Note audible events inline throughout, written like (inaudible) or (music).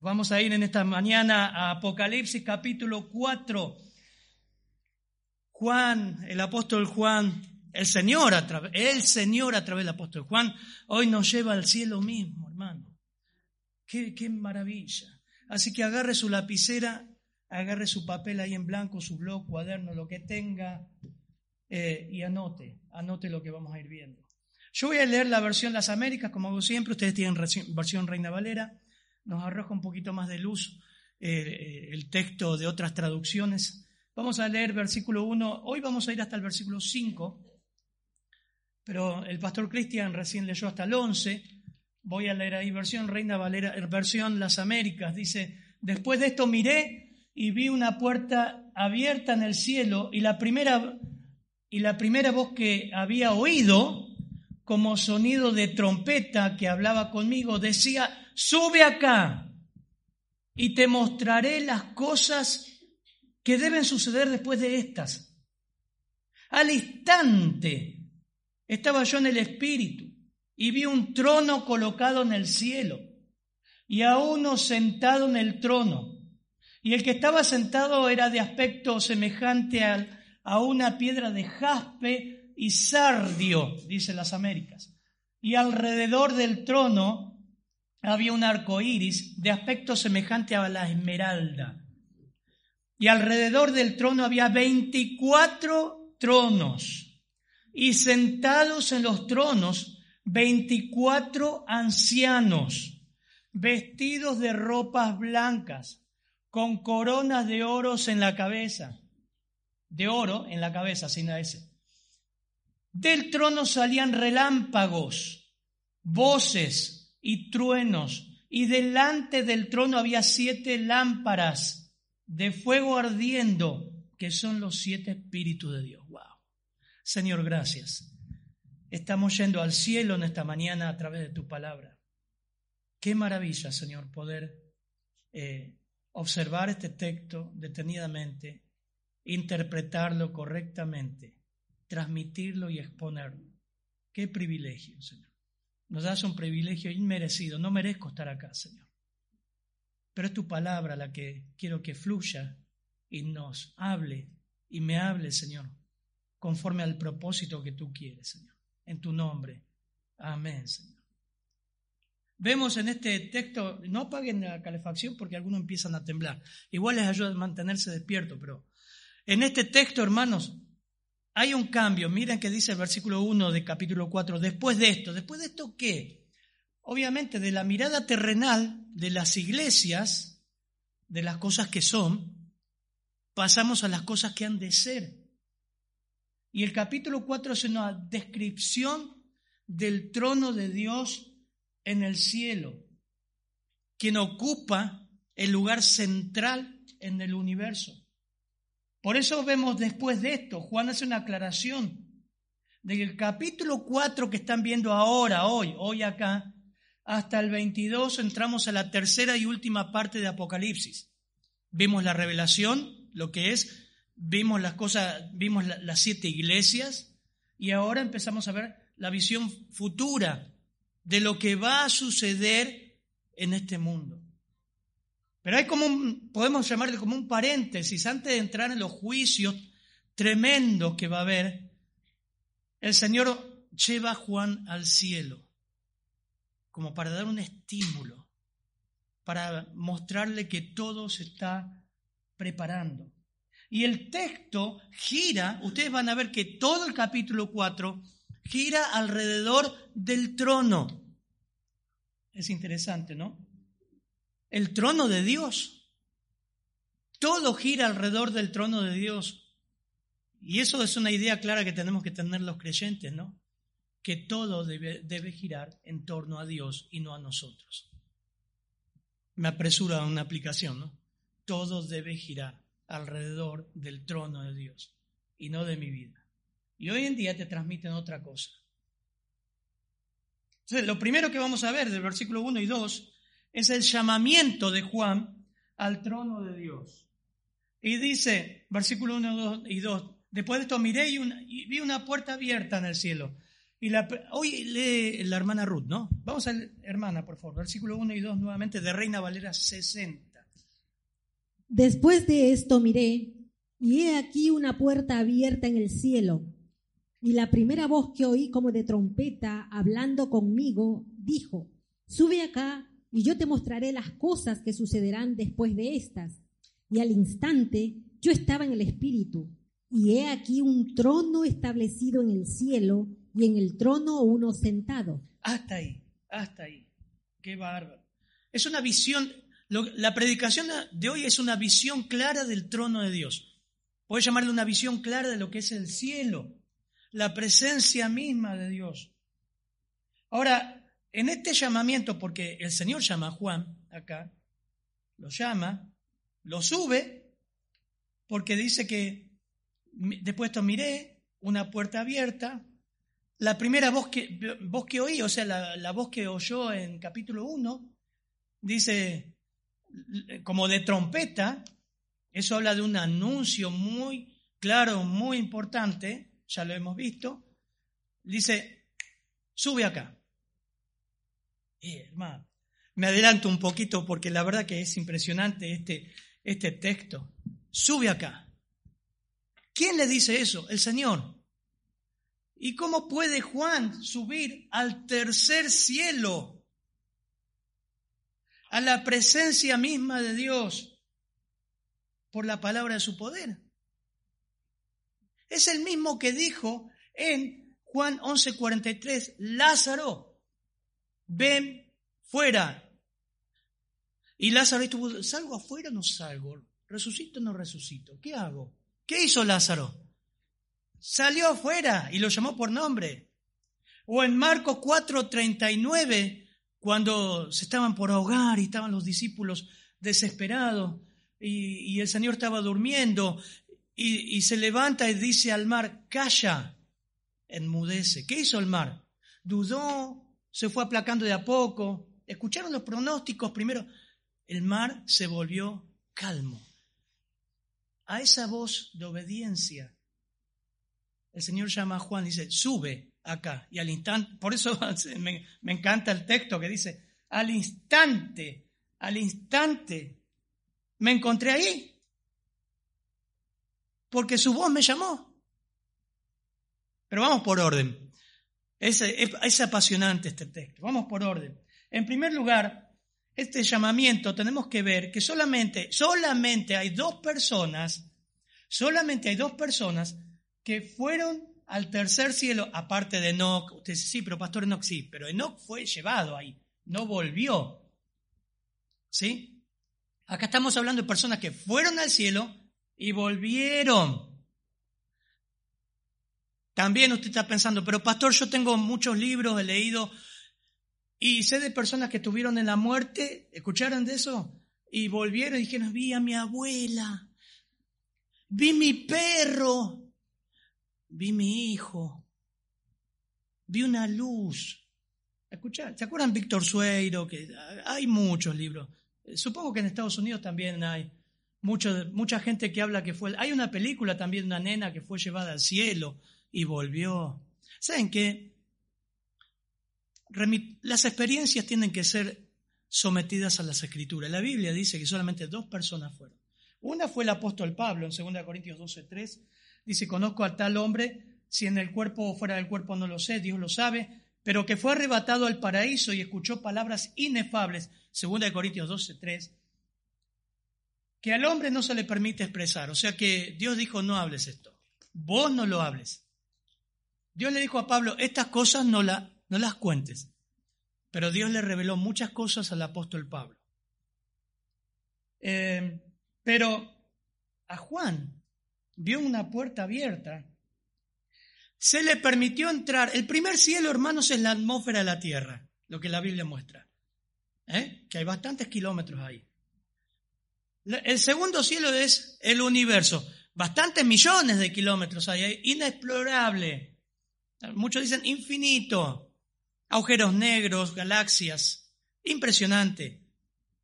Vamos a ir en esta mañana a Apocalipsis capítulo 4. Juan, el apóstol Juan, el Señor a través, el Señor a través del apóstol Juan, hoy nos lleva al cielo mismo, hermano. Qué, maravilla. Así que agarre su lapicera, agarre su papel ahí en blanco, su blog, cuaderno, lo que tenga, eh, y anote, anote lo que vamos a ir viendo. Yo voy a leer la versión Las Américas, como hago siempre, ustedes tienen versión Reina Valera, nos arroja un poquito más de luz eh, el texto de otras traducciones. Vamos a leer versículo 1, hoy vamos a ir hasta el versículo 5, pero el pastor Cristian recién leyó hasta el 11, voy a leer ahí versión Reina Valera, versión Las Américas, dice, después de esto miré y vi una puerta abierta en el cielo y la primera y la primera voz que había oído, como sonido de trompeta que hablaba conmigo, decía, sube acá y te mostraré las cosas que deben suceder después de estas. Al instante estaba yo en el Espíritu y vi un trono colocado en el cielo y a uno sentado en el trono. Y el que estaba sentado era de aspecto semejante al a una piedra de jaspe y sardio, dice las Américas. Y alrededor del trono había un arco iris de aspecto semejante a la esmeralda. Y alrededor del trono había veinticuatro tronos. Y sentados en los tronos, veinticuatro ancianos, vestidos de ropas blancas, con coronas de oros en la cabeza de oro en la cabeza, sin la. Del trono salían relámpagos, voces y truenos, y delante del trono había siete lámparas de fuego ardiendo, que son los siete espíritus de Dios. Wow. Señor, gracias. Estamos yendo al cielo en esta mañana a través de tu palabra. Qué maravilla, Señor, poder eh, observar este texto detenidamente interpretarlo correctamente, transmitirlo y exponerlo. Qué privilegio, Señor. Nos das un privilegio inmerecido. No merezco estar acá, Señor. Pero es tu palabra la que quiero que fluya y nos hable y me hable, Señor, conforme al propósito que tú quieres, Señor. En tu nombre. Amén, Señor. Vemos en este texto, no apaguen la calefacción porque algunos empiezan a temblar. Igual les ayuda a mantenerse despierto, pero en este texto, hermanos, hay un cambio. Miren que dice el versículo 1 de capítulo 4. Después de esto, ¿después de esto qué? Obviamente de la mirada terrenal de las iglesias, de las cosas que son, pasamos a las cosas que han de ser. Y el capítulo 4 es una descripción del trono de Dios en el cielo, quien ocupa el lugar central en el universo. Por eso vemos después de esto, Juan hace una aclaración de que el capítulo 4 que están viendo ahora, hoy, hoy acá, hasta el 22 entramos a la tercera y última parte de Apocalipsis. Vimos la revelación, lo que es, vimos las cosas, vimos las siete iglesias y ahora empezamos a ver la visión futura de lo que va a suceder en este mundo. Pero hay como un, podemos llamarle como un paréntesis, antes de entrar en los juicios tremendos que va a haber, el Señor lleva a Juan al cielo, como para dar un estímulo, para mostrarle que todo se está preparando. Y el texto gira, ustedes van a ver que todo el capítulo 4 gira alrededor del trono. Es interesante, ¿no? El trono de Dios. Todo gira alrededor del trono de Dios. Y eso es una idea clara que tenemos que tener los creyentes, ¿no? Que todo debe, girar en torno a Dios y no a nosotros. me apresuro a una aplicación, ¿no? Todo debe girar alrededor del trono de Dios y no de mi vida. Y hoy en día te transmiten otra cosa. Entonces, lo primero que vamos a ver del versículo 1 y 2 es el llamamiento de Juan al trono de Dios. Y dice, versículo 1 y 2, después de esto miré y, vi una puerta abierta en el cielo. Y la, hoy lee la hermana Ruth, ¿no? Vamos a leer, hermana, por favor, versículo 1 y 2 nuevamente de Reina Valera 60. Después de esto miré, y he aquí una puerta abierta en el cielo. Y la primera voz que oí como de trompeta hablando conmigo dijo, sube acá y yo te mostraré las cosas que sucederán después de estas. Y al instante yo estaba en el Espíritu, y he aquí un trono establecido en el cielo, y en el trono uno sentado. Hasta ahí, hasta ahí. Qué bárbaro. Es una visión, la predicación de hoy es una visión clara del trono de Dios. Puedes llamarle una visión clara de lo que es el cielo, la presencia misma de Dios. Ahora, en este llamamiento, porque el Señor llama a Juan acá, lo llama, lo sube, porque dice que después esto miré, una puerta abierta. La primera voz que, voz que oí, o sea, la, la voz que oyó en capítulo 1, dice como de trompeta, eso habla de un anuncio muy claro, muy importante, ya lo hemos visto. Dice, sube acá. Eh, hermano, me adelanto un poquito porque la verdad que es impresionante este, este texto. Sube acá. ¿Quién le dice eso? El Señor. ¿Y cómo puede Juan subir al tercer cielo? A la presencia misma de Dios por la palabra de su poder. Es el mismo que dijo en Juan 11:43, Lázaro, ven fuera. Y Lázaro estuvo, ¿salgo afuera o no salgo? ¿Resucito o no resucito? ¿Qué hago? ¿Qué hizo Lázaro? Salió afuera y lo llamó por nombre. O en Marcos 4:39, cuando se estaban por ahogar y estaban los discípulos desesperados y, el Señor estaba durmiendo y, y se levanta y dice al mar, calla, enmudece. ¿Qué hizo el mar? Dudó, se fue aplacando de a poco. Escucharon los pronósticos primero. El mar se volvió calmo. A esa voz de obediencia, el Señor llama a Juan y dice, sube acá. Y al instante, por eso (laughs) me, me encanta el texto que dice, al instante, al instante, me encontré ahí. Porque su voz me llamó. Pero vamos por orden. Es, apasionante este texto. Vamos por orden. En primer lugar, este llamamiento tenemos que ver que solamente, solamente hay dos personas, solamente hay dos personas que fueron al tercer cielo, aparte de Enoch. Usted dice, sí, pero pastor Enoch sí, pero Enoch fue llevado ahí, no volvió. ¿Sí? Acá estamos hablando de personas que fueron al cielo y volvieron. También usted está pensando, pero pastor, yo tengo muchos libros, he leído y sé de personas que estuvieron en la muerte, ¿escucharon de eso? Y volvieron y dijeron, vi a mi abuela, vi mi perro, vi mi hijo, vi una luz. ¿Escucharon? ¿Se acuerdan Víctor Sueiro? Que hay muchos libros. Supongo que en Estados Unidos también hay mucha gente que habla que fue... Hay una película también una nena que fue llevada al cielo y volvió. ¿Saben qué? Las experiencias tienen que ser sometidas a las escrituras. La Biblia dice que solamente dos personas fueron. Una fue el apóstol Pablo en 2 Corintios 12:3. Dice, conozco a tal hombre, si en el cuerpo o fuera del cuerpo no lo sé, Dios lo sabe, pero que fue arrebatado al paraíso y escuchó palabras inefables, 2 Corintios 12:3, que al hombre no se le permite expresar. O sea que Dios dijo, no hables esto, vos no lo hables. Dios le dijo a Pablo, estas cosas no, la, no las cuentes. Pero Dios le reveló muchas cosas al apóstol Pablo. Eh, pero a Juan vio una puerta abierta. Se le permitió entrar. El primer cielo, hermanos, es la atmósfera de la tierra, lo que la Biblia muestra. ¿eh? que hay bastantes kilómetros ahí. El segundo cielo es el universo, bastantes millones de kilómetros ahí, inexplorable. Muchos dicen infinito, agujeros negros, galaxias, impresionante.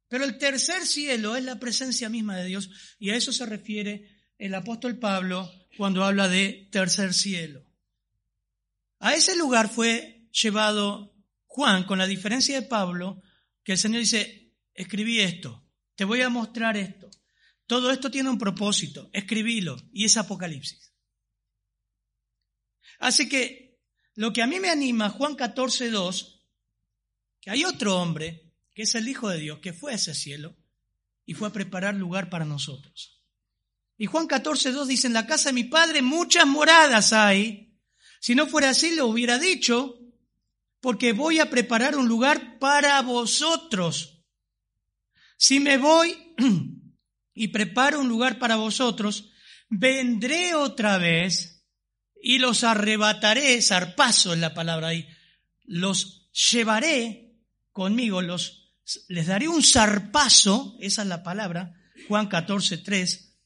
Pero el tercer cielo es la presencia misma de Dios y a eso se refiere el apóstol Pablo cuando habla de tercer cielo. A ese lugar fue llevado Juan con la diferencia de Pablo, que el Señor dice, escribí esto, te voy a mostrar esto. Todo esto tiene un propósito, escribílo, y es Apocalipsis. Así que lo que a mí me anima, Juan 14, 2, que hay otro hombre, que es el Hijo de Dios, que fue a ese cielo y fue a preparar lugar para nosotros. Y Juan 14, 2 dice, en la casa de mi padre muchas moradas hay. Si no fuera así, lo hubiera dicho, porque voy a preparar un lugar para vosotros. Si me voy (clears throat) y preparo un lugar para vosotros, vendré otra vez y los arrebataré, zarpazo es la palabra ahí, los llevaré conmigo, los, les daré un zarpazo, esa es la palabra, Juan 14, 3,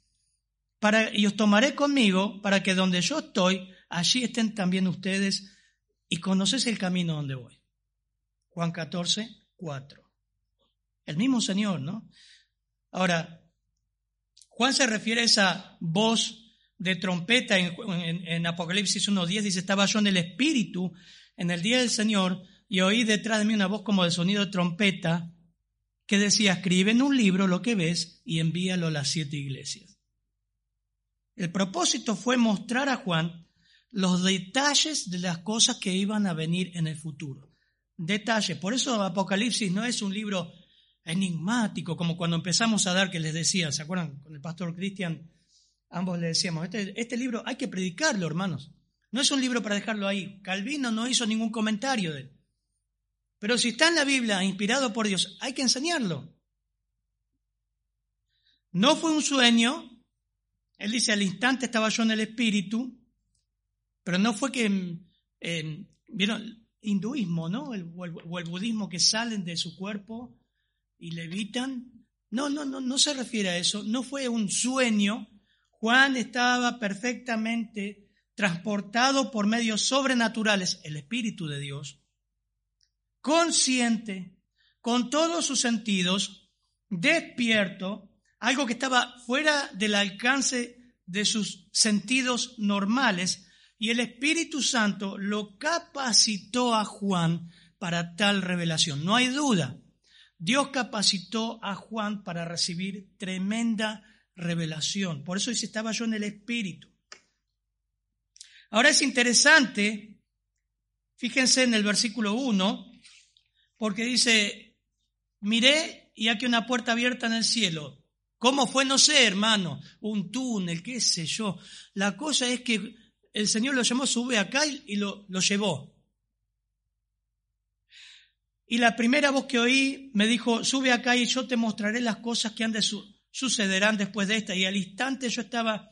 para, y os tomaré conmigo para que donde yo estoy, allí estén también ustedes y conoces el camino donde voy. Juan 14, 4. El mismo Señor, ¿no? Ahora, Juan se refiere a esa voz de trompeta en, Apocalipsis 1.10, dice, estaba yo en el Espíritu en el día del Señor y oí detrás de mí una voz como de sonido de trompeta que decía, escribe en un libro lo que ves y envíalo a las siete iglesias. El propósito fue mostrar a Juan los detalles de las cosas que iban a venir en el futuro. Detalles. Por eso Apocalipsis no es un libro enigmático, como cuando empezamos a dar que les decía, ¿se acuerdan? Con el pastor Cristian, ambos le decíamos, este, este, libro hay que predicarlo, hermanos. No es un libro para dejarlo ahí. Calvino no hizo ningún comentario de él. Pero si está en la Biblia, inspirado por Dios, hay que enseñarlo. No fue un sueño. Él dice, al instante estaba yo en el Espíritu. Pero no fue que, eh, vieron, hinduismo, ¿no? o, el, budismo que salen de su cuerpo y levitan. No, no, no, no se refiere a eso. No fue un sueño. Juan estaba perfectamente transportado por medios sobrenaturales, el Espíritu de Dios, consciente, con todos sus sentidos, despierto, algo que estaba fuera del alcance de sus sentidos normales, y el Espíritu Santo lo capacitó a Juan para tal revelación. No hay duda. Dios capacitó a Juan para recibir tremenda revelación. Por eso dice, estaba yo en el Espíritu. Ahora es interesante, fíjense en el versículo 1, porque dice, miré y aquí una puerta abierta en el cielo. ¿Cómo fue? No sé, hermano, un túnel, qué sé yo. La cosa es que el Señor lo llamó, sube acá y lo, lo llevó. Y la primera voz que oí me dijo, sube acá y yo te mostraré las cosas que han de sucederán después de esta. Y al instante yo estaba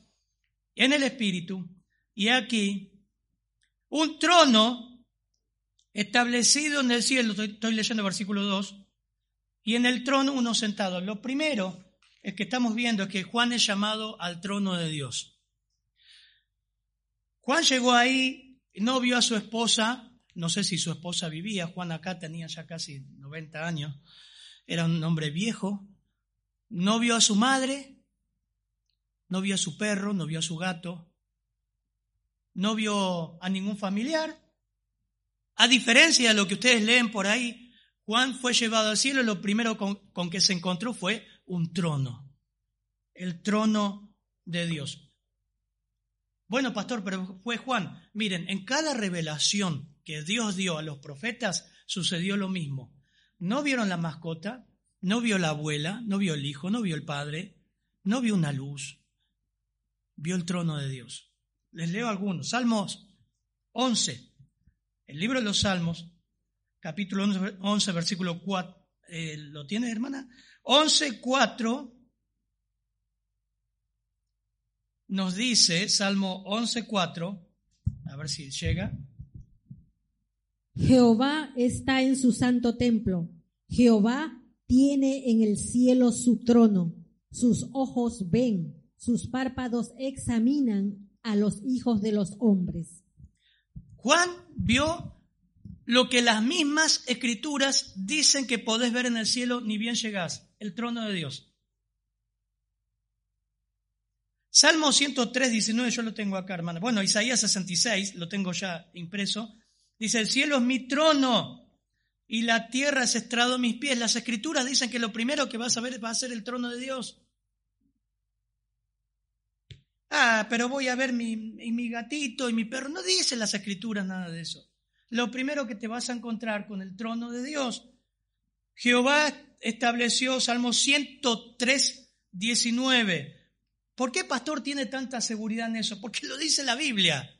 en el Espíritu y aquí un trono establecido en el cielo, estoy, estoy leyendo versículo 2, y en el trono uno sentado. Lo primero es que estamos viendo es que Juan es llamado al trono de Dios. Juan llegó ahí, no vio a su esposa, no sé si su esposa vivía, Juan acá tenía ya casi 90 años, era un hombre viejo, no vio a su madre, no vio a su perro, no vio a su gato, no vio a ningún familiar. A diferencia de lo que ustedes leen por ahí, Juan fue llevado al cielo y lo primero con, con que se encontró fue un trono, el trono de Dios. Bueno, pastor, pero fue Juan. Miren, en cada revelación que Dios dio a los profetas sucedió lo mismo. No vieron la mascota, no vio la abuela, no vio el hijo, no vio el padre, no vio una luz, vio el trono de Dios. Les leo algunos. Salmos 11, el libro de los Salmos, capítulo 11, versículo 4. Eh, ¿Lo tiene, hermana? 11, 4 nos dice, Salmo 11.4, a ver si llega. Jehová está en su santo templo. Jehová tiene en el cielo su trono, sus ojos ven, sus párpados examinan a los hijos de los hombres. Juan vio lo que las mismas escrituras dicen que podés ver en el cielo ni bien llegás, el trono de Dios. Salmo 103, 19, yo lo tengo acá, hermana. Bueno, Isaías 66, lo tengo ya impreso. Dice, el cielo es mi trono y la tierra es estrado mis pies. Las escrituras dicen que lo primero que vas a ver va a ser el trono de Dios. Ah, pero voy a ver mi, mi gatito y mi perro. No dicen las escrituras nada de eso. Lo primero que te vas a encontrar con el trono de Dios. Jehová estableció, Salmo 103, 19. ¿Por qué pastor tiene tanta seguridad en eso? Porque lo dice la Biblia.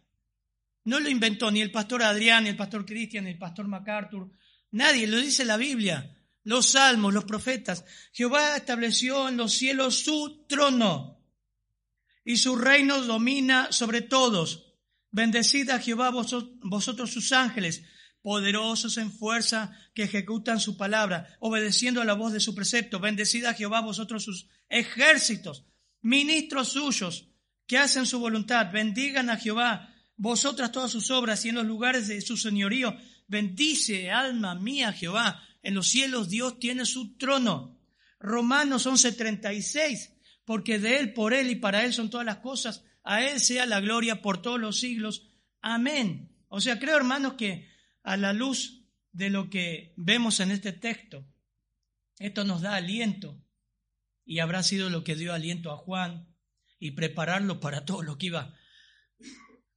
No lo inventó ni el pastor Adrián, ni el pastor Cristian, ni el pastor MacArthur. Nadie, lo dice la Biblia. Los salmos, los profetas. Jehová estableció en los cielos su trono y su reino domina sobre todos. Bendecid a Jehová vosotros sus ángeles, poderosos en fuerza que ejecutan su palabra, obedeciendo a la voz de su precepto. Bendecid a Jehová vosotros sus ejércitos, ministros suyos que hacen su voluntad. Bendigan a Jehová vosotras todas sus obras y en los lugares de su señorío. Bendice, alma mía, Jehová. En los cielos Dios tiene su trono. Romanos 11:36 porque de Él, por Él y para Él son todas las cosas. A Él sea la gloria por todos los siglos. Amén. O sea, creo, hermanos, que a la luz de lo que vemos en este texto, esto nos da aliento y habrá sido lo que dio aliento a Juan y prepararlo para todo lo que iba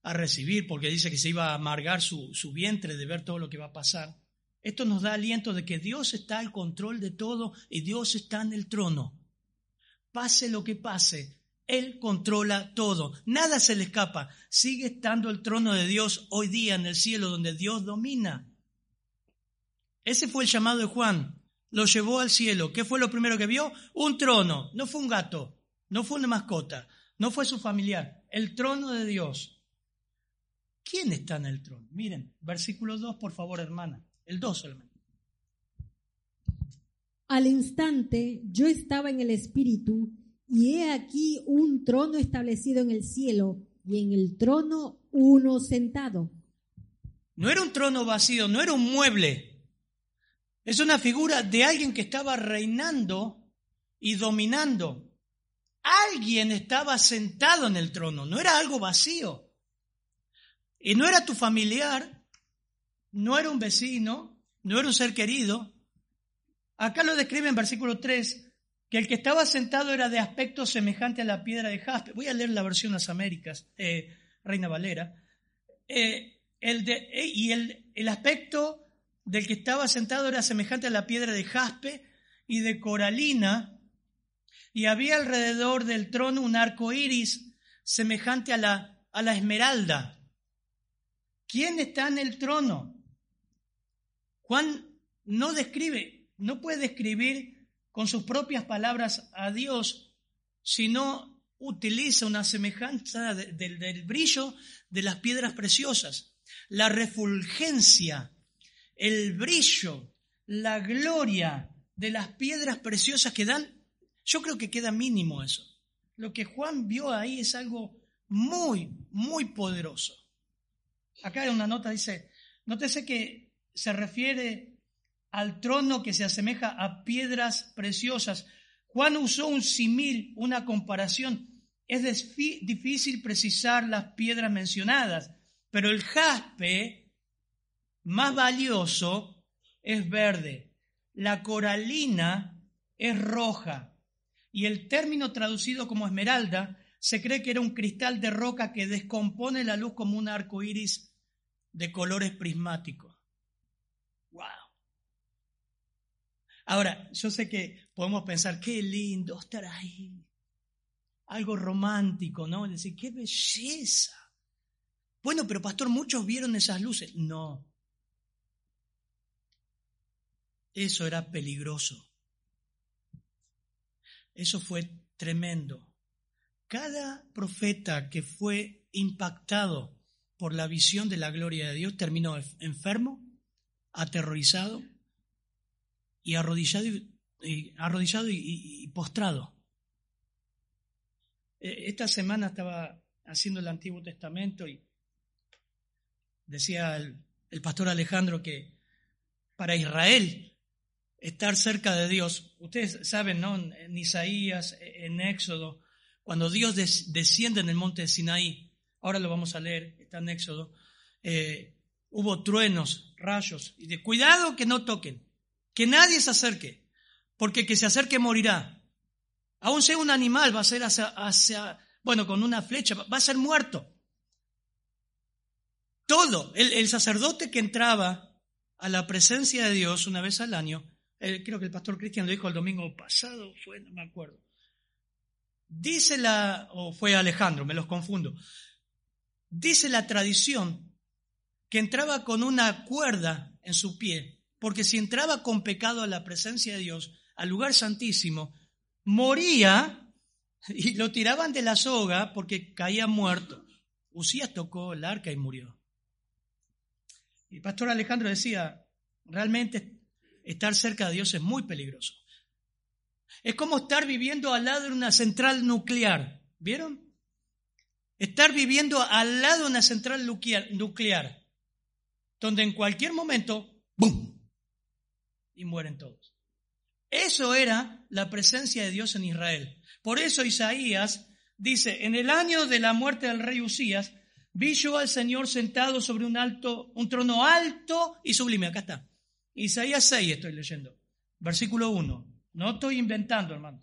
a recibir, porque dice que se iba a amargar su, su vientre de ver todo lo que va a pasar. Esto nos da aliento de que Dios está al control de todo y Dios está en el trono pase lo que pase, Él controla todo, nada se le escapa. Sigue estando el trono de Dios hoy día en el cielo donde Dios domina. Ese fue el llamado de Juan, lo llevó al cielo. ¿Qué fue lo primero que vio? Un trono, no fue un gato, no fue una mascota, no fue su familiar, el trono de Dios. ¿Quién está en el trono? Miren, versículo 2, por favor, hermana, el 2 solamente. Al instante yo estaba en el Espíritu, y he aquí un trono establecido en el cielo, y en el trono uno sentado. No era un trono vacío, no era un mueble. Es una figura de alguien que estaba reinando y dominando. Alguien estaba sentado en el trono, no era algo vacío. Y no era tu familiar, no era un vecino, no era un ser querido, Acá lo describe en versículo 3, que el que estaba sentado era de aspecto semejante a la piedra de jaspe. Voy a leer la versión Las Américas, eh, Reina Valera. Eh, el de, eh, y el, el aspecto del que estaba sentado era semejante a la piedra de jaspe y de coralina, y había alrededor del trono un arco iris semejante a la, a la esmeralda. ¿Quién está en el trono? Juan no describe, no puede describir con sus propias palabras a Dios si no utiliza una semejanza del brillo de las piedras preciosas, la refulgencia, el brillo, la gloria de las piedras preciosas que dan, yo creo que queda mínimo eso. Lo que Juan vio ahí es algo muy, muy poderoso. Acá hay una nota, dice, nótese que se refiere al trono que se asemeja a piedras preciosas. Juan usó un simil, una comparación. Es difícil precisar las piedras mencionadas, pero el jaspe más valioso es verde, la coralina es roja y el término traducido como esmeralda se cree que era un cristal de roca que descompone la luz como un arco iris de colores prismáticos. ¡Wow! Ahora, yo sé que podemos pensar, qué lindo estar ahí. Algo romántico, ¿no? Decir, qué belleza. Bueno, pero pastor, muchos vieron esas luces. No. Eso era peligroso. Eso fue tremendo. Cada profeta que fue impactado por la visión de la gloria de Dios terminó enfermo, aterrorizado y arrodillado y, arrodillado y, postrado. E, esta semana estaba haciendo el Antiguo Testamento y decía el, el pastor Alejandro que para Israel estar cerca de Dios, ustedes saben, ¿no? En Isaías, en Éxodo, cuando Dios desciende en el monte de Sinaí, ahora lo vamos a leer, está en Éxodo, hubo truenos, rayos, y de cuidado que no toquen, que nadie se acerque, porque que se acerque morirá. Aún sea un animal, va a ser hacia, bueno, con una flecha, va a ser muerto. Todo, el, sacerdote que entraba a la presencia de Dios una vez al año, eh, creo que el pastor Cristian lo dijo el domingo pasado, fue, no me acuerdo. Dice la, o fue Alejandro, me los confundo. Dice la tradición que entraba con una cuerda en su pie, porque si entraba con pecado a la presencia de Dios, al lugar santísimo, moría y lo tiraban de la soga porque caía muerto. Usías tocó el arca y murió. Y el pastor Alejandro decía, realmente estar cerca de Dios es muy peligroso. Es como estar viviendo al lado de una central nuclear. ¿Vieron? Estar viviendo al lado de una central nuclear, donde en cualquier momento, ¡bum! Y mueren todos. Eso era la presencia de Dios en Israel. Por eso Isaías dice, en el año de la muerte del rey Usías, vi yo al Señor sentado sobre un alto, un trono alto y sublime. Acá está. Isaías 6 estoy leyendo. Versículo 1. No estoy inventando, hermano.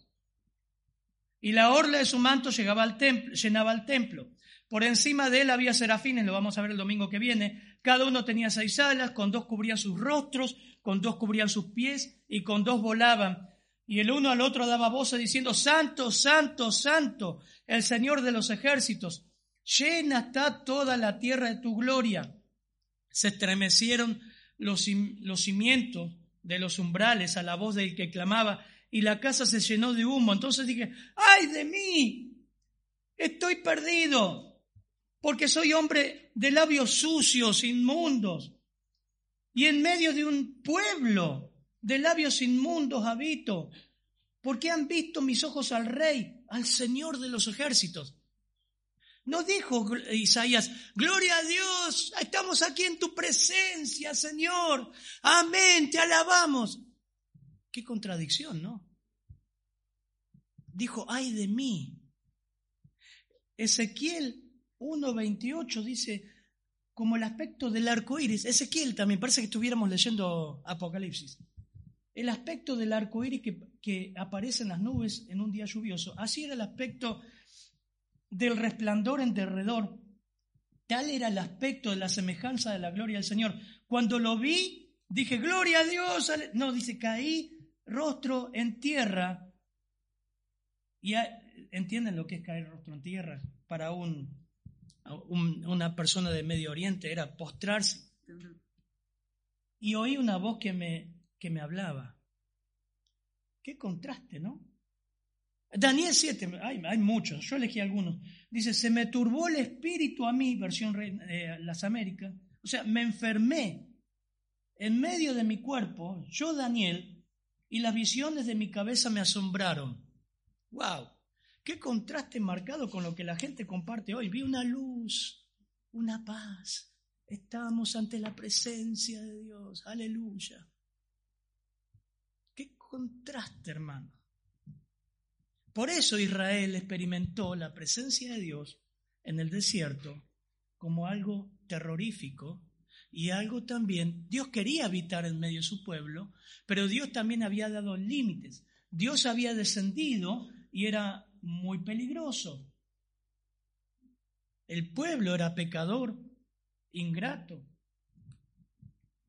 Y la orla de su manto llegaba al templo, llenaba el templo. Por encima de él había serafines, lo vamos a ver el domingo que viene. Cada uno tenía seis alas, con dos cubrían sus rostros, con dos cubrían sus pies y con dos volaban. Y el uno al otro daba voces diciendo, Santo, Santo, Santo, el Señor de los ejércitos, llena está toda la tierra de tu gloria. Se estremecieron los, los cimientos de los umbrales a la voz del que clamaba y la casa se llenó de humo. Entonces dije, ay de mí, estoy perdido, porque soy hombre de labios sucios, inmundos, y en medio de un pueblo de labios inmundos habito, porque han visto mis ojos al rey, al Señor de los ejércitos. No dijo Isaías, gloria a Dios, estamos aquí en tu presencia, Señor. Amén, te alabamos. Qué contradicción, ¿no? Dijo, ay de mí. Ezequiel 1.28 dice, como el aspecto del arco iris. Ezequiel también, parece que estuviéramos leyendo Apocalipsis. El aspecto del arco iris que, que aparece en las nubes en un día lluvioso. Así era el aspecto del resplandor en derredor. Tal era el aspecto de la semejanza de la gloria del Señor. Cuando lo vi, dije, gloria a Dios. No, dice, caí rostro en tierra. Y entienden lo que es caer rostro en tierra para un, una persona de Medio Oriente, era postrarse. Y oí una voz que me, que me hablaba. Qué contraste, ¿no? Daniel 7, hay, hay, muchos, yo elegí algunos. Dice, se me turbó el espíritu a mí, versión eh, Las Américas. O sea, me enfermé en medio de mi cuerpo, yo Daniel, y las visiones de mi cabeza me asombraron. ¡Wow! Qué contraste marcado con lo que la gente comparte hoy. Vi una luz, una paz. Estamos ante la presencia de Dios. Aleluya. Qué contraste, hermano. Por eso Israel experimentó la presencia de Dios en el desierto como algo terrorífico y algo también, Dios quería habitar en medio de su pueblo, pero Dios también había dado límites. Dios había descendido y era muy peligroso. El pueblo era pecador, ingrato.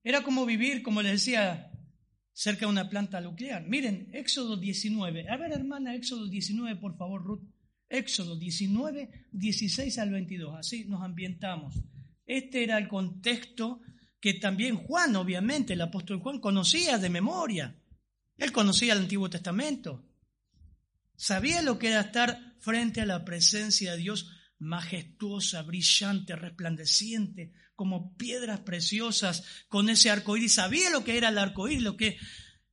Era como vivir, como les decía cerca de una planta nuclear. Miren, Éxodo 19. A ver, hermana, Éxodo 19, por favor, Ruth. Éxodo 19, 16 al 22. Así nos ambientamos. Este era el contexto que también Juan, obviamente, el apóstol Juan, conocía de memoria. Él conocía el Antiguo Testamento. Sabía lo que era estar frente a la presencia de Dios majestuosa, brillante, resplandeciente, como piedras preciosas con ese arco iris. Sabía lo que era el arco iris, lo que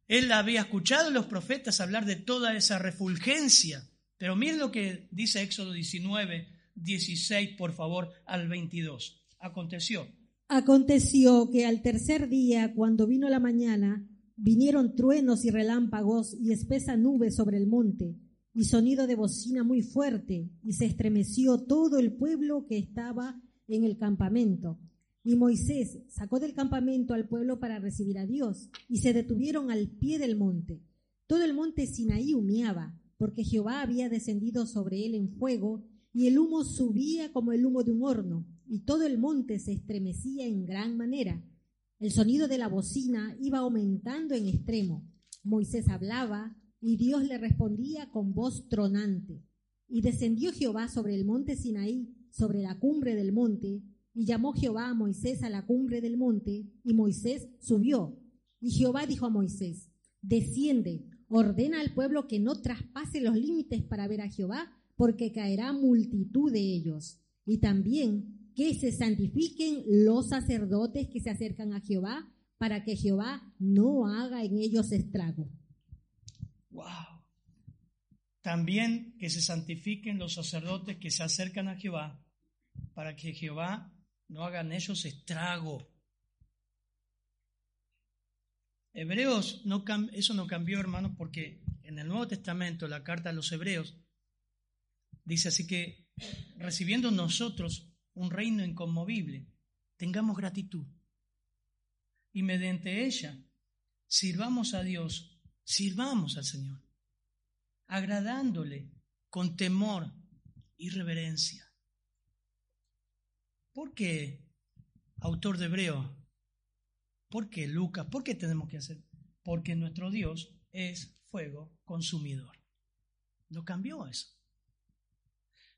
Él había escuchado a los profetas hablar de toda esa refulgencia. Pero miren lo que dice Éxodo 19, 16, por favor, al 22. Aconteció. Aconteció que al tercer día, cuando vino la mañana, vinieron truenos y relámpagos y espesa nube sobre el monte, y sonido de bocina muy fuerte, y se estremeció todo el pueblo que estaba en el campamento. Y Moisés sacó del campamento al pueblo para recibir a Dios, y se detuvieron al pie del monte. Todo el monte Sinaí humeaba, porque Jehová había descendido sobre él en fuego, y el humo subía como el humo de un horno, y todo el monte se estremecía en gran manera. El sonido de la bocina iba aumentando en extremo. Moisés hablaba, y Dios le respondía con voz tronante. Y descendió Jehová sobre el monte Sinaí, sobre la cumbre del monte, y llamó Jehová a Moisés a la cumbre del monte, y Moisés subió. Y Jehová dijo a Moisés, desciende, ordena al pueblo que no traspase los límites para ver a Jehová, porque caerá multitud de ellos. Y también que se santifiquen los sacerdotes que se acercan a Jehová, para que Jehová no haga en ellos estrago. Wow. También que se santifiquen los sacerdotes que se acercan a Jehová, para que Jehová no hagan ellos estrago. Hebreos, no eso no cambió, hermanos, porque en el Nuevo Testamento, la carta a los Hebreos, dice así que recibiendo nosotros un reino inconmovible, tengamos gratitud. Y mediante ella, sirvamos a Dios, sirvamos al Señor, agradándole con temor y reverencia. ¿Por qué, autor de Hebreo? ¿Por qué Lucas? ¿Por qué tenemos que hacer? Porque nuestro Dios es fuego consumidor. No cambió eso.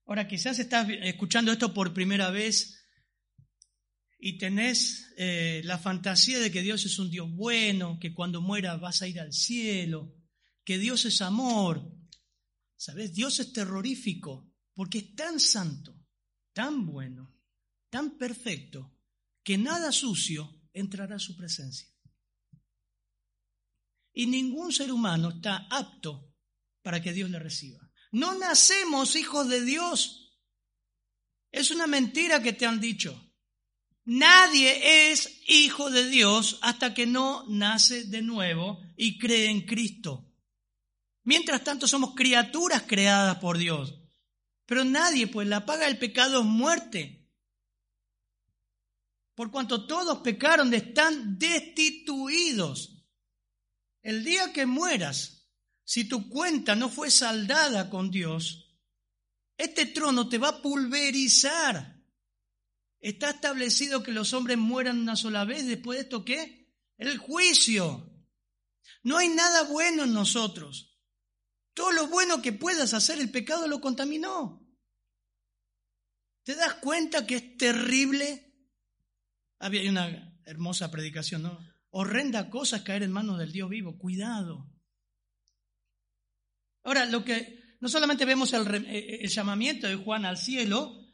Ahora, quizás estás escuchando esto por primera vez y tenés eh, la fantasía de que Dios es un Dios bueno, que cuando mueras vas a ir al cielo, que Dios es amor. ¿Sabes? Dios es terrorífico porque es tan santo, tan bueno, tan perfecto que nada sucio entrará a su presencia. Y ningún ser humano está apto para que Dios le reciba. No nacemos hijos de Dios. Es una mentira que te han dicho. Nadie es hijo de Dios hasta que no nace de nuevo y cree en Cristo. Mientras tanto somos criaturas creadas por Dios. Pero nadie, pues la paga del pecado es muerte por cuanto todos pecaron, están destituidos. El día que mueras, si tu cuenta no fue saldada con Dios, este trono te va a pulverizar. Está establecido que los hombres mueran una sola vez, después de esto qué? El juicio. No hay nada bueno en nosotros. Todo lo bueno que puedas hacer, el pecado lo contaminó. ¿Te das cuenta que es terrible había una hermosa predicación, ¿no? Horrenda cosa es caer en manos del Dios vivo, cuidado. Ahora, lo que no solamente vemos el, eh, eh, el llamamiento de Juan al cielo,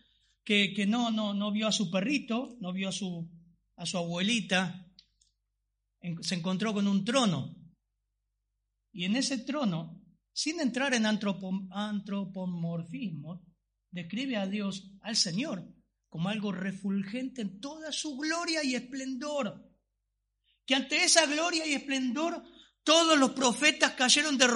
que, que, no, no, no vio a su perrito, no vio a su, a su abuelita, se encontró con un trono. Y en ese trono, sin entrar en antropomorfismo, describe a Dios, al Señor, como algo refulgente en toda su gloria y esplendor. Que ante esa gloria y esplendor todos los profetas cayeron de,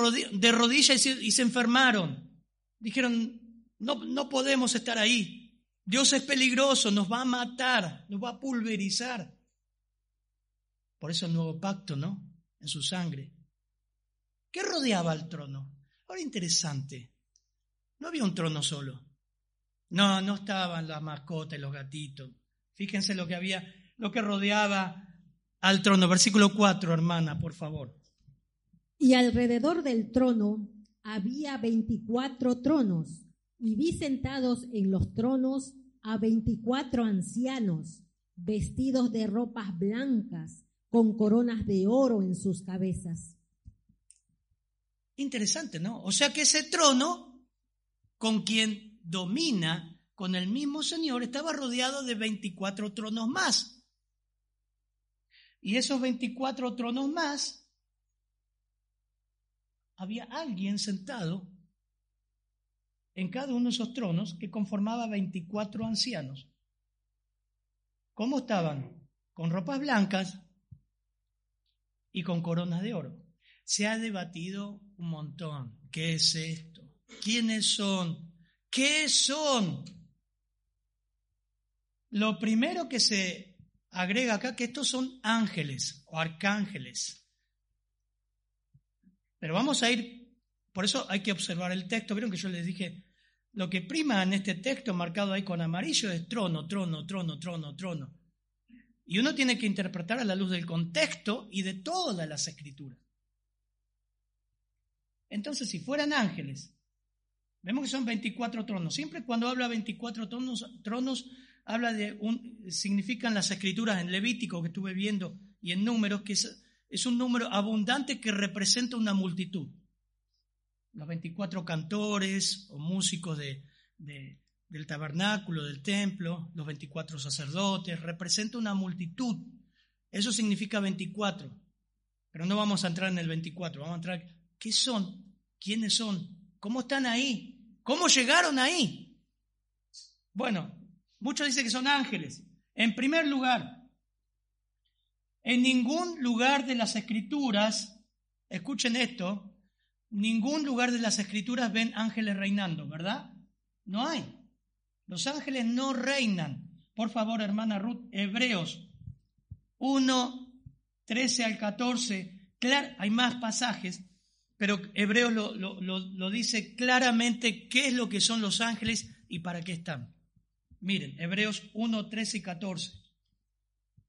rodillas y se, enfermaron. Dijeron, no, podemos estar ahí. Dios es peligroso, nos va a matar, nos va a pulverizar. Por eso el nuevo pacto, ¿no? En su sangre. ¿Qué rodeaba el trono? Ahora interesante. No había un trono solo. No, no estaban las mascotas y los gatitos. Fíjense lo que había, lo que rodeaba al trono. Versículo 4, hermana, por favor. Y alrededor del trono había veinticuatro tronos, y vi sentados en los tronos a veinticuatro ancianos, vestidos de ropas blancas, con coronas de oro en sus cabezas. Interesante, ¿no? O sea que ese trono, con quien domina con el mismo Señor, estaba rodeado de 24 tronos más. Y esos 24 tronos más había alguien sentado en cada uno de esos tronos que conformaba 24 ancianos. ¿Cómo estaban? Con ropas blancas y con coronas de oro. Se ha debatido un montón. ¿Qué es esto? ¿Quiénes son? ¿Qué son? Lo primero que se agrega acá que estos son ángeles o arcángeles. Pero vamos a ir, por eso hay que observar el texto. Vieron que yo les dije, lo que prima en este texto marcado ahí con amarillo es trono, trono, trono, trono, trono. Y uno tiene que interpretar a la luz del contexto y de todas las escrituras. Entonces, si fueran ángeles, vemos que son 24 tronos. Siempre cuando habla 24 tronos, tronos habla de un, significan las escrituras en Levítico que estuve viendo y en números, que es, es un número abundante que representa una multitud. Los 24 cantores o músicos de, del tabernáculo, del templo, los 24 sacerdotes, representa una multitud. Eso significa 24. Pero no vamos a entrar en el 24, vamos a entrar, ¿qué son? ¿Quiénes son? ¿Cómo están ahí? ¿Cómo llegaron ahí? Bueno, Muchos dicen que son ángeles. En primer lugar, en ningún lugar de las escrituras, escuchen esto, ningún lugar de las escrituras ven ángeles reinando, ¿verdad? No hay. Los ángeles no reinan. Por favor, hermana Ruth, Hebreos 1, 13 al 14. Claro, hay más pasajes, pero Hebreos lo, lo dice claramente qué es lo que son los ángeles y para qué están. Miren, Hebreos 1, 13 y 14.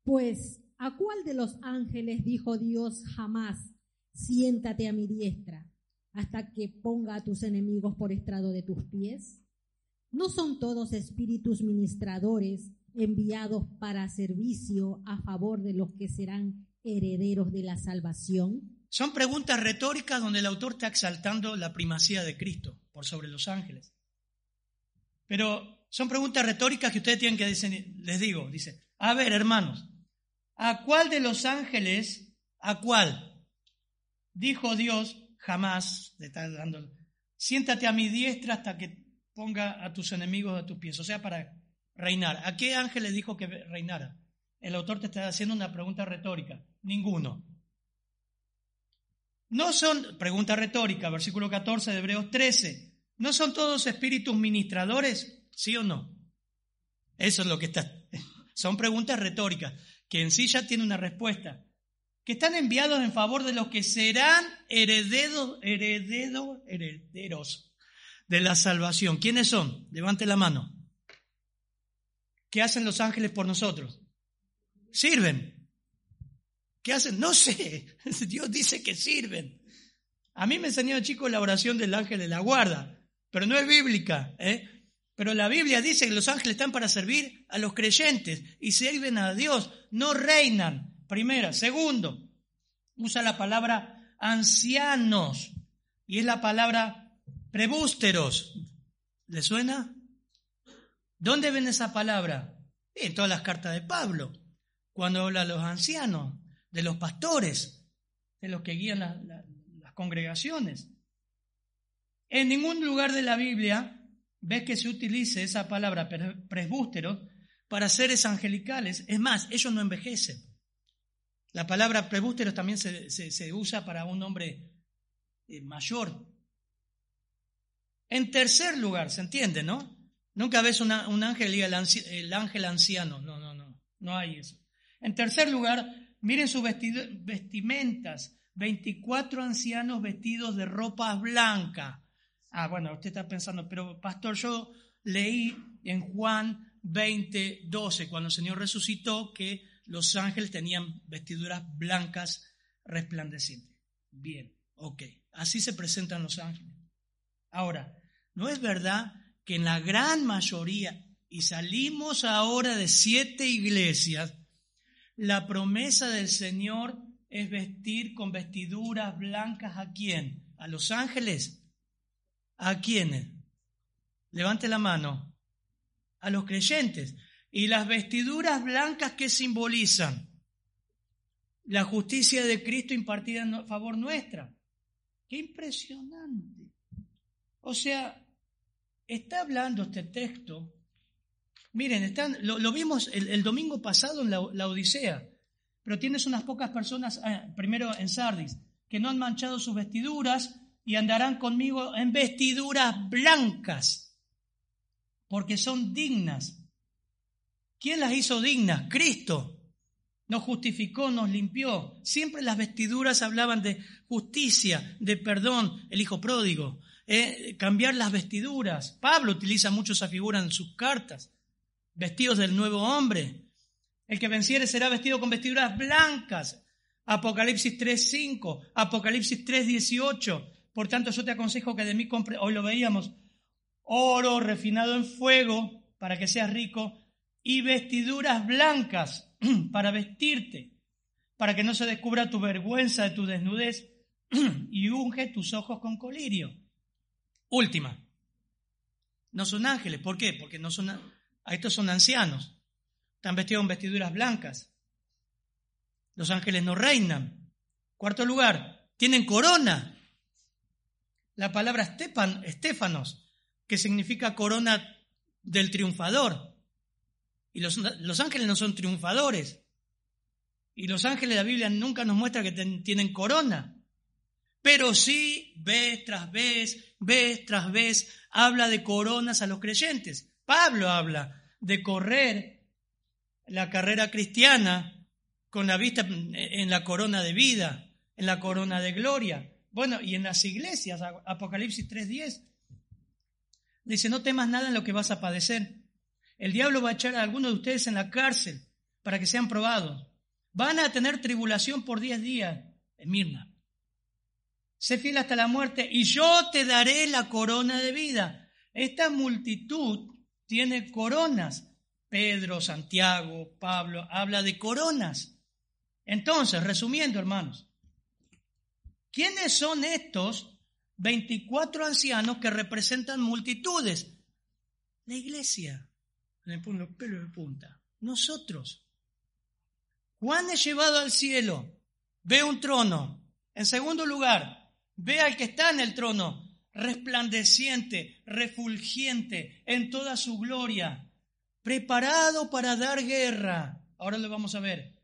Pues, ¿a cuál de los ángeles dijo Dios jamás, siéntate a mi diestra, hasta que ponga a tus enemigos por estrado de tus pies? ¿No son todos espíritus ministradores enviados para servicio a favor de los que serán herederos de la salvación? Son preguntas retóricas donde el autor está exaltando la primacía de Cristo por sobre los ángeles. Pero son preguntas retóricas que ustedes tienen que decir, les digo, dice, a ver, hermanos, ¿a cuál de los ángeles, a cuál? Dijo Dios, jamás, le está dando, siéntate a mi diestra hasta que ponga a tus enemigos a tus pies, o sea, para reinar. ¿A qué ángel le dijo que reinara? El autor te está haciendo una pregunta retórica. Ninguno. No son, pregunta retórica, versículo 14 de Hebreos 13, ¿no son todos espíritus ministradores? ¿Sí o no? Eso es lo que está. (laughs) Son preguntas retóricas que en sí ya tienen una respuesta. Que están enviados en favor de los que serán herederos, herederos, herederos de la salvación. ¿Quiénes son? Levante la mano. ¿Qué hacen los ángeles por nosotros? Sirven. ¿Qué hacen? No sé. (laughs) Dios dice que sirven. A mí me enseñó chico la oración del ángel de la guarda, pero no es bíblica. ¿eh? Pero la Biblia dice que los ángeles están para servir a los creyentes y sirven a Dios, no reinan. Primera. Segundo, usa la palabra ancianos y es la palabra prebústeros. ¿Le suena? ¿Dónde ven esa palabra? En todas las cartas de Pablo, cuando habla de los ancianos, de los pastores, de los que guían las congregaciones. En ningún lugar de la Biblia ves que se utilice esa palabra presbústeros para seres angelicales. Es más, ellos no envejecen. La palabra presbústeros también se, usa para un hombre eh, mayor. En tercer lugar, ¿se entiende, no? Nunca ves un ángel y el, el, ángel anciano. No, no, no. No hay eso. En tercer lugar, miren sus vestimentas. 24 ancianos vestidos de ropas blancas. Ah, bueno, usted está pensando, pero pastor, yo leí en Juan 20, 12, cuando el Señor resucitó, que los ángeles tenían vestiduras blancas resplandecientes. Bien, ok, así se presentan los ángeles. Ahora, ¿no es verdad que en la gran mayoría, y salimos ahora de siete iglesias, la promesa del Señor es vestir con vestiduras blancas a quién? A los ángeles. ¿A quiénes? Levante la mano. A los creyentes. Y las vestiduras blancas que simbolizan la justicia de Cristo impartida en favor nuestra. Qué impresionante. O sea, está hablando este texto. Miren, están, lo, vimos el, domingo pasado en la, Odisea, pero tienes unas pocas personas, ah, primero en Sardis, que no han manchado sus vestiduras y andarán conmigo en vestiduras blancas, porque son dignas. ¿Quién las hizo dignas? Cristo. Nos justificó, nos limpió. Siempre las vestiduras hablaban de justicia, de perdón, el hijo pródigo. Eh, cambiar las vestiduras. Pablo utiliza mucho esa figura en sus cartas. Vestidos del nuevo hombre. El que venciere será vestido con vestiduras blancas. Apocalipsis 3.5, Apocalipsis 3.18. Por tanto, yo te aconsejo que de mí compre, hoy lo veíamos, oro refinado en fuego para que seas rico y vestiduras blancas (clears throat) para vestirte, para que no se descubra tu vergüenza de tu desnudez (clears throat) y unge tus ojos con colirio. Última. No son ángeles. ¿Por qué? Porque no son, a estos son ancianos. Están vestidos con vestiduras blancas. Los ángeles no reinan. Cuarto lugar, tienen corona. La palabra Estepan, Estefanos, que significa corona del triunfador. Y los, ángeles no son triunfadores. Y los ángeles de la Biblia nunca nos muestra que tienen corona. Pero sí, vez tras vez, vez tras vez, habla de coronas a los creyentes. Pablo habla de correr la carrera cristiana con la vista en la corona de vida, en la corona de gloria. Bueno, y en las iglesias, Apocalipsis 3.10, dice, no temas nada en lo que vas a padecer. El diablo va a echar a algunos de ustedes en la cárcel para que sean probados. Van a tener tribulación por diez días. en Mirna. Sé fiel hasta la muerte y yo te daré la corona de vida. Esta multitud tiene coronas. Pedro, Santiago, Pablo, habla de coronas. Entonces, resumiendo, hermanos, ¿quiénes son estos 24 ancianos que representan multitudes? La iglesia. Le pongo punta. Nosotros. Juan es llevado al cielo. Ve un trono. En segundo lugar, ve al que está en el trono, resplandeciente, refulgiente, en toda su gloria, preparado para dar guerra. Ahora lo vamos a ver.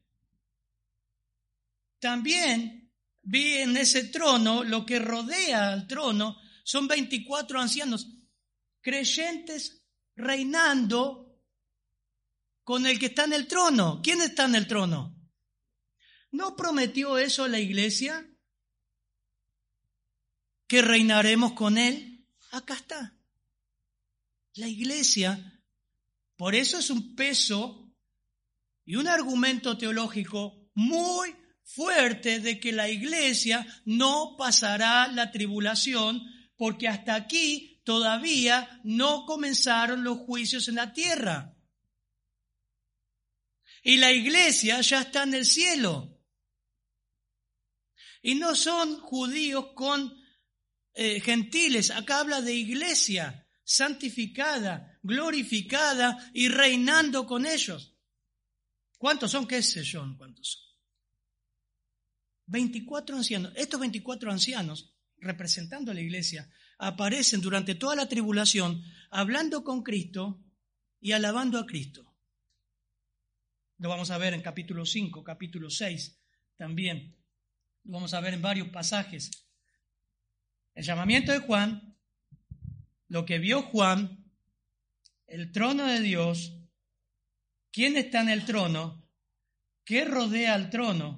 También vi en ese trono, lo que rodea al trono, son 24 ancianos creyentes reinando con el que está en el trono. ¿Quién está en el trono? ¿No prometió eso la iglesia? ¿Que reinaremos con él? Acá está. La iglesia, por eso es un peso y un argumento teológico muy fuerte de que la iglesia no pasará la tribulación porque hasta aquí todavía no comenzaron los juicios en la tierra. Y la iglesia ya está en el cielo. Y no son judíos con eh, gentiles. Acá habla de iglesia santificada, glorificada y reinando con ellos. ¿Cuántos son? ¿Qué sé yo? ¿Cuántos son? 24 ancianos. Estos 24 ancianos, representando a la iglesia, aparecen durante toda la tribulación hablando con Cristo y alabando a Cristo. Lo vamos a ver en capítulo 5, capítulo 6 también. Lo vamos a ver en varios pasajes. El llamamiento de Juan, lo que vio Juan, el trono de Dios, quién está en el trono, qué rodea al trono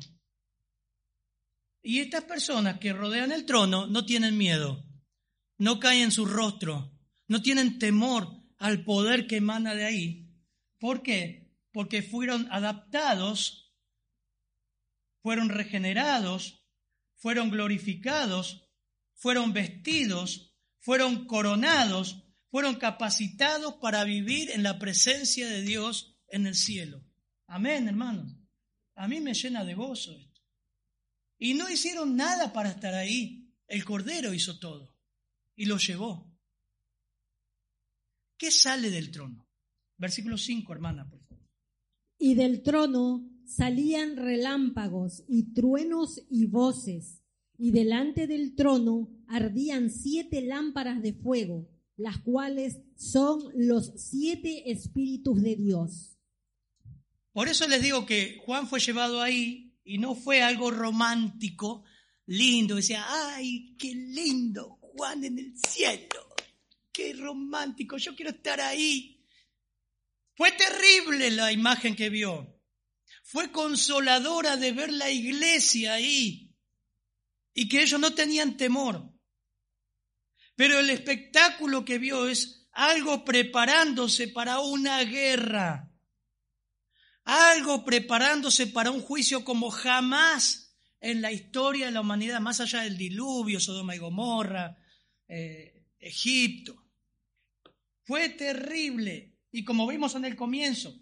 y estas personas que rodean el trono no tienen miedo, no caen en su rostro, no tienen temor al poder que emana de ahí. ¿Por qué? Porque fueron adaptados, fueron regenerados, fueron glorificados, fueron vestidos, fueron coronados, fueron capacitados para vivir en la presencia de Dios en el cielo. Amén, hermanos. A mí me llena de gozo esto. Y no hicieron nada para estar ahí. El Cordero hizo todo y lo llevó. ¿Qué sale del trono? Versículo 5, hermana, por favor. Y del trono salían relámpagos y truenos y voces, Y delante del trono ardían siete lámparas de fuego, las cuales son los siete espíritus de Dios. Por eso les digo que Juan fue llevado ahí y no fue algo romántico, lindo. Decía, ay, qué lindo, Juan en el cielo. Qué romántico, yo quiero estar ahí. Fue terrible la imagen que vio. Fue consoladora de ver la iglesia ahí y que ellos no tenían temor. Pero el espectáculo que vio es algo preparándose para una guerra, algo preparándose para un juicio como jamás en la historia de la humanidad, más allá del diluvio, Sodoma y Gomorra, eh, Egipto. Fue terrible. Y como vimos en el comienzo,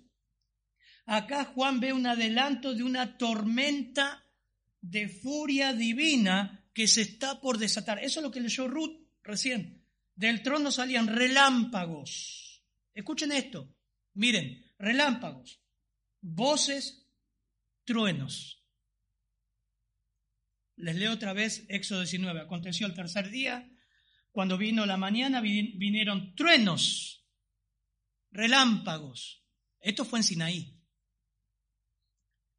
acá Juan ve un adelanto de una tormenta de furia divina que se está por desatar. Eso es lo que leyó Ruth recién. Del trono salían relámpagos. Escuchen esto. Miren, relámpagos, voces, truenos. Les leo otra vez Éxodo 19. Aconteció el tercer día, cuando vino la mañana, vinieron truenos, relámpagos. Esto fue en Sinaí.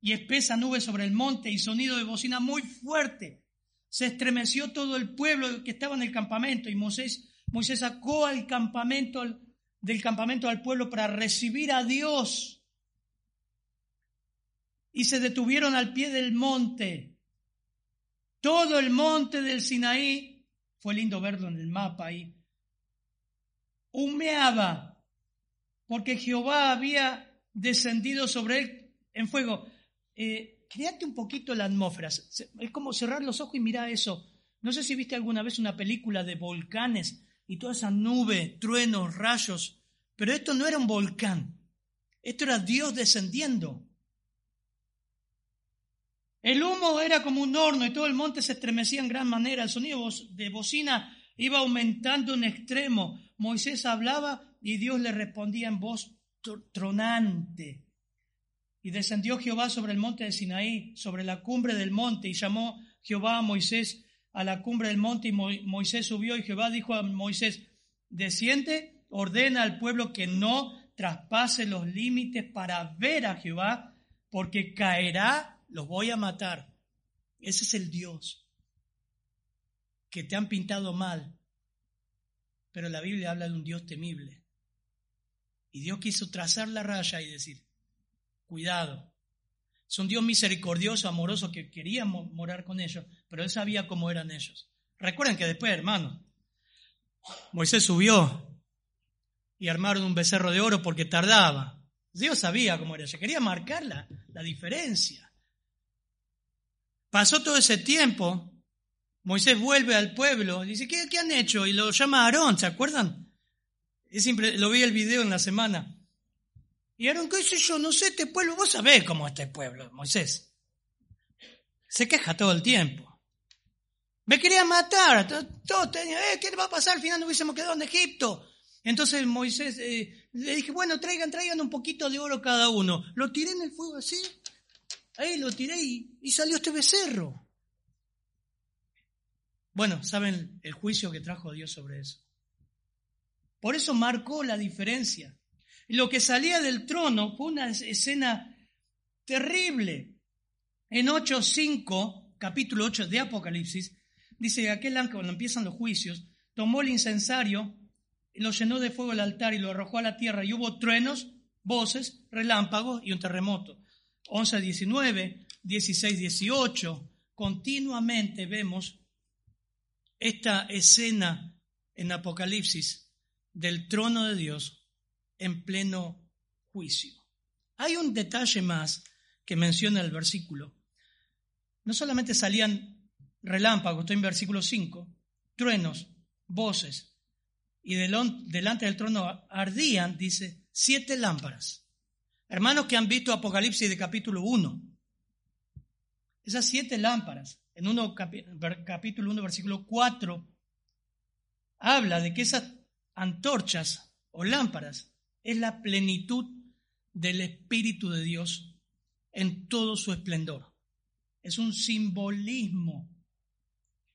Y espesa nube sobre el monte y sonido de bocina muy fuerte. Se estremeció todo el pueblo que estaba en el campamento y Moisés, Moisés sacó al campamento, del campamento al pueblo para recibir a Dios. Y se detuvieron al pie del monte. Todo el monte del Sinaí fue lindo verlo en el mapa ahí, humeaba, porque Jehová había descendido sobre él en fuego. Eh, créate un poquito la atmósfera, es como cerrar los ojos y mirar eso. No sé si viste alguna vez una película de volcanes y toda esa nube, truenos, rayos, pero esto no era un volcán, esto era Dios descendiendo. El humo era como un horno y todo el monte se estremecía en gran manera. El sonido de bocina iba aumentando en extremo. Moisés hablaba y Dios le respondía en voz tronante. Y descendió Jehová sobre el monte de Sinaí, sobre la cumbre del monte, y llamó Jehová a Moisés a la cumbre del monte, y Moisés subió, y Jehová dijo a Moisés, desciende, ordena al pueblo que no traspase los límites para ver a Jehová, porque caerá los voy a matar. Ese es el Dios que te han pintado mal, pero la Biblia habla de un Dios temible. Y Dios quiso trazar la raya y decir, cuidado, es un Dios misericordioso, amoroso, que quería morar con ellos, pero él sabía cómo eran ellos. Recuerden que después, hermano, Moisés subió y armaron un becerro de oro porque tardaba. Dios sabía cómo era, se quería marcar la, la diferencia. Pasó todo ese tiempo, Moisés vuelve al pueblo, dice, ¿qué, han hecho? Y lo llama Aarón, ¿se acuerdan? Lo vi el video en la semana. Y Aarón, ¿qué sé yo? No sé, este pueblo, vos sabés cómo es este pueblo, Moisés. Se queja todo el tiempo. Me quería matar, todo, tenía, eh, ¿qué va a pasar? Al final no hubiésemos quedado en Egipto. Entonces Moisés eh, le dije, bueno, traigan, traigan un poquito de oro cada uno. Lo tiré en el fuego así, Ahí lo tiré y, salió este becerro. Bueno, ¿saben el juicio que trajo Dios sobre eso? Por eso marcó la diferencia. Lo que salía del trono fue una escena terrible. En 8.5, capítulo 8 de Apocalipsis, dice que aquel ángel, cuando empiezan los juicios, tomó el incensario, lo llenó de fuego el altar y lo arrojó a la tierra y hubo truenos, voces, relámpagos y un terremoto. 11, 19, 16, 18, continuamente vemos esta escena en Apocalipsis del trono de Dios en pleno juicio. Hay un detalle más que menciona el versículo. No solamente salían relámpagos, estoy en versículo 5, truenos, voces, y delante del trono ardían, dice, siete lámparas. Hermanos que han visto Apocalipsis de capítulo 1, esas siete lámparas, en uno, capítulo 1, versículo 4, habla de que esas antorchas o lámparas es la plenitud del Espíritu de Dios en todo su esplendor. Es un simbolismo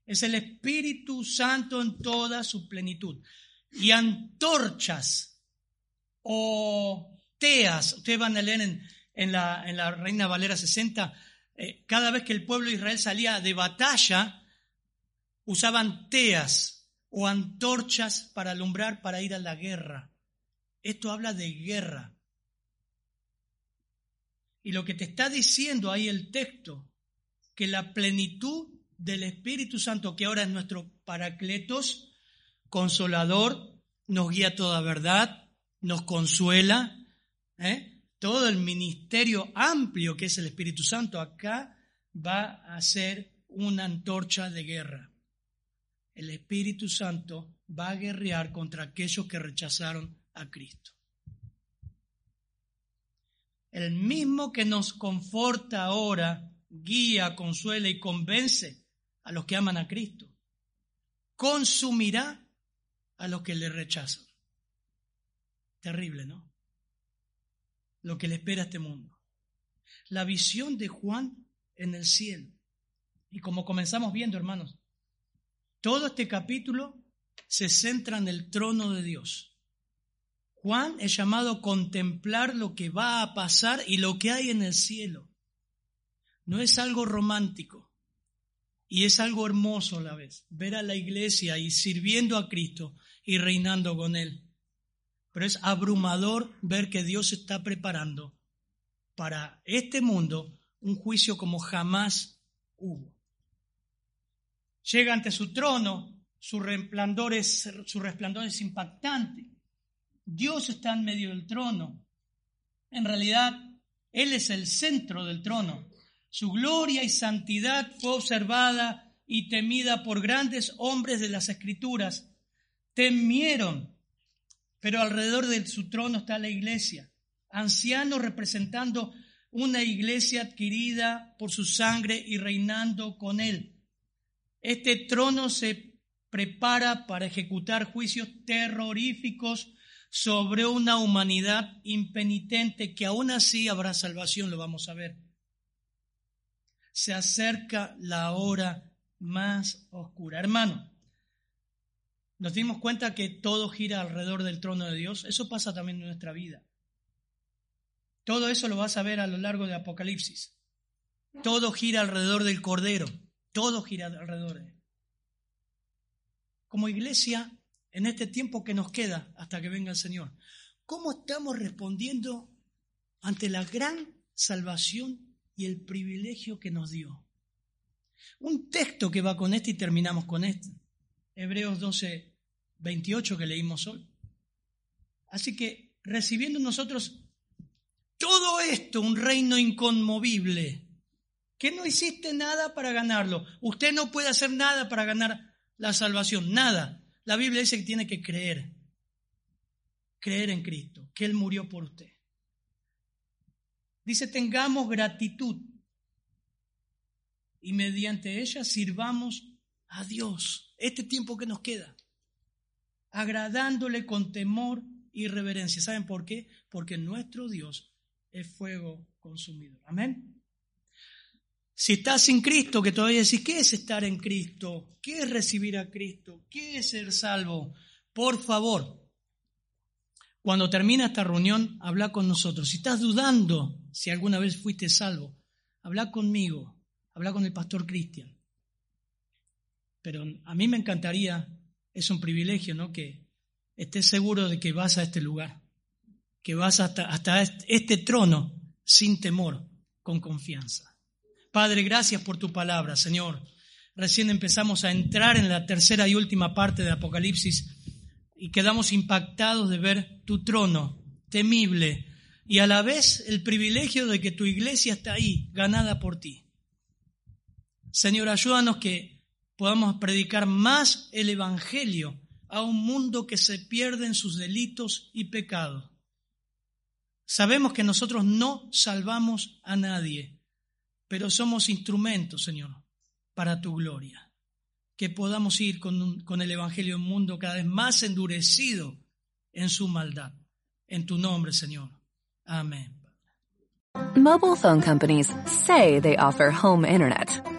Es el Espíritu Santo en toda su plenitud. Y antorchas o teas, ustedes van a leer en, la Reina Valera 60, eh, cada vez que el pueblo de Israel salía de batalla, usaban teas o antorchas para alumbrar para ir a la guerra. Esto habla de guerra. Y lo que te está diciendo ahí el texto, que la plenitud del Espíritu Santo, que ahora es nuestro paracletos, consolador, nos guía toda verdad, nos consuela, ¿eh? todo el ministerio amplio que es el Espíritu Santo acá va a ser una antorcha de guerra. El Espíritu Santo va a guerrear contra aquellos que rechazaron a Cristo. El mismo que nos conforta ahora, guía, consuela y convence a los que aman a Cristo, consumirá a los que le rechazan. Terrible, ¿no? Lo que le espera a este mundo. La visión de Juan en el cielo. Y como comenzamos viendo, hermanos, todo este capítulo se centra en el trono de Dios. Juan es llamado a contemplar lo que va a pasar y lo que hay en el cielo. No es algo romántico y es algo hermoso a la vez, ver a la iglesia y sirviendo a Cristo y reinando con Él. Pero es abrumador ver que Dios está preparando para este mundo un juicio como jamás hubo. Llega ante su trono, su resplandor es, su resplandor es impactante. Dios está en medio del trono. En realidad, Él es el centro del trono. Su gloria y santidad fue observada y temida por grandes hombres de las Escrituras. Temieron, pero alrededor de su trono está la iglesia, ancianos representando una iglesia adquirida por su sangre y reinando con él. Este trono se prepara para ejecutar juicios terroríficos sobre una humanidad impenitente que aún así habrá salvación, lo vamos a ver. Se acerca la hora más oscura. Hermano, nos dimos cuenta que todo gira alrededor del trono de Dios. Eso pasa también en nuestra vida. Todo eso lo vas a ver a lo largo de Apocalipsis. Todo gira alrededor del Cordero. Todo gira alrededor de él. Como iglesia, en este tiempo que nos queda hasta que venga el Señor, ¿cómo estamos respondiendo ante la gran salvación y el privilegio que nos dio? Un texto que va con este y terminamos con este. Hebreos 12, 28 que leímos hoy. Así que recibiendo nosotros todo esto, un reino inconmovible, que no hiciste nada para ganarlo. Usted no puede hacer nada para ganar la salvación, nada. La Biblia dice que tiene que creer, creer en Cristo, que Él murió por usted. Dice, tengamos gratitud y mediante ella sirvamos a Dios este tiempo que nos queda, agradándole con temor y reverencia. ¿Saben por qué? Porque nuestro Dios es fuego consumidor. Amén. Si estás sin Cristo, que todavía decís, ¿qué es estar en Cristo? ¿Qué es recibir a Cristo? ¿Qué es ser salvo? Por favor, cuando termina esta reunión, habla con nosotros. Si estás dudando si alguna vez fuiste salvo, habla conmigo, habla con el pastor Cristian. Pero a mí me encantaría, es un privilegio, ¿no? Que estés seguro de que vas a este lugar, que vas hasta, este trono sin temor, con confianza. Padre, gracias por tu palabra, Señor. Recién empezamos a entrar en la tercera y última parte de Apocalipsis y quedamos impactados de ver tu trono temible y a la vez el privilegio de que tu iglesia está ahí, ganada por ti. Señor, ayúdanos que podamos predicar más el Evangelio a un mundo que se pierde en sus delitos y pecados. Sabemos que nosotros no salvamos a nadie, pero somos instrumentos, Señor, para tu gloria. Que podamos ir con, con el Evangelio en un mundo cada vez más endurecido en su maldad. En tu nombre, Señor. Amén. Mobile phone companies say they offer home internet.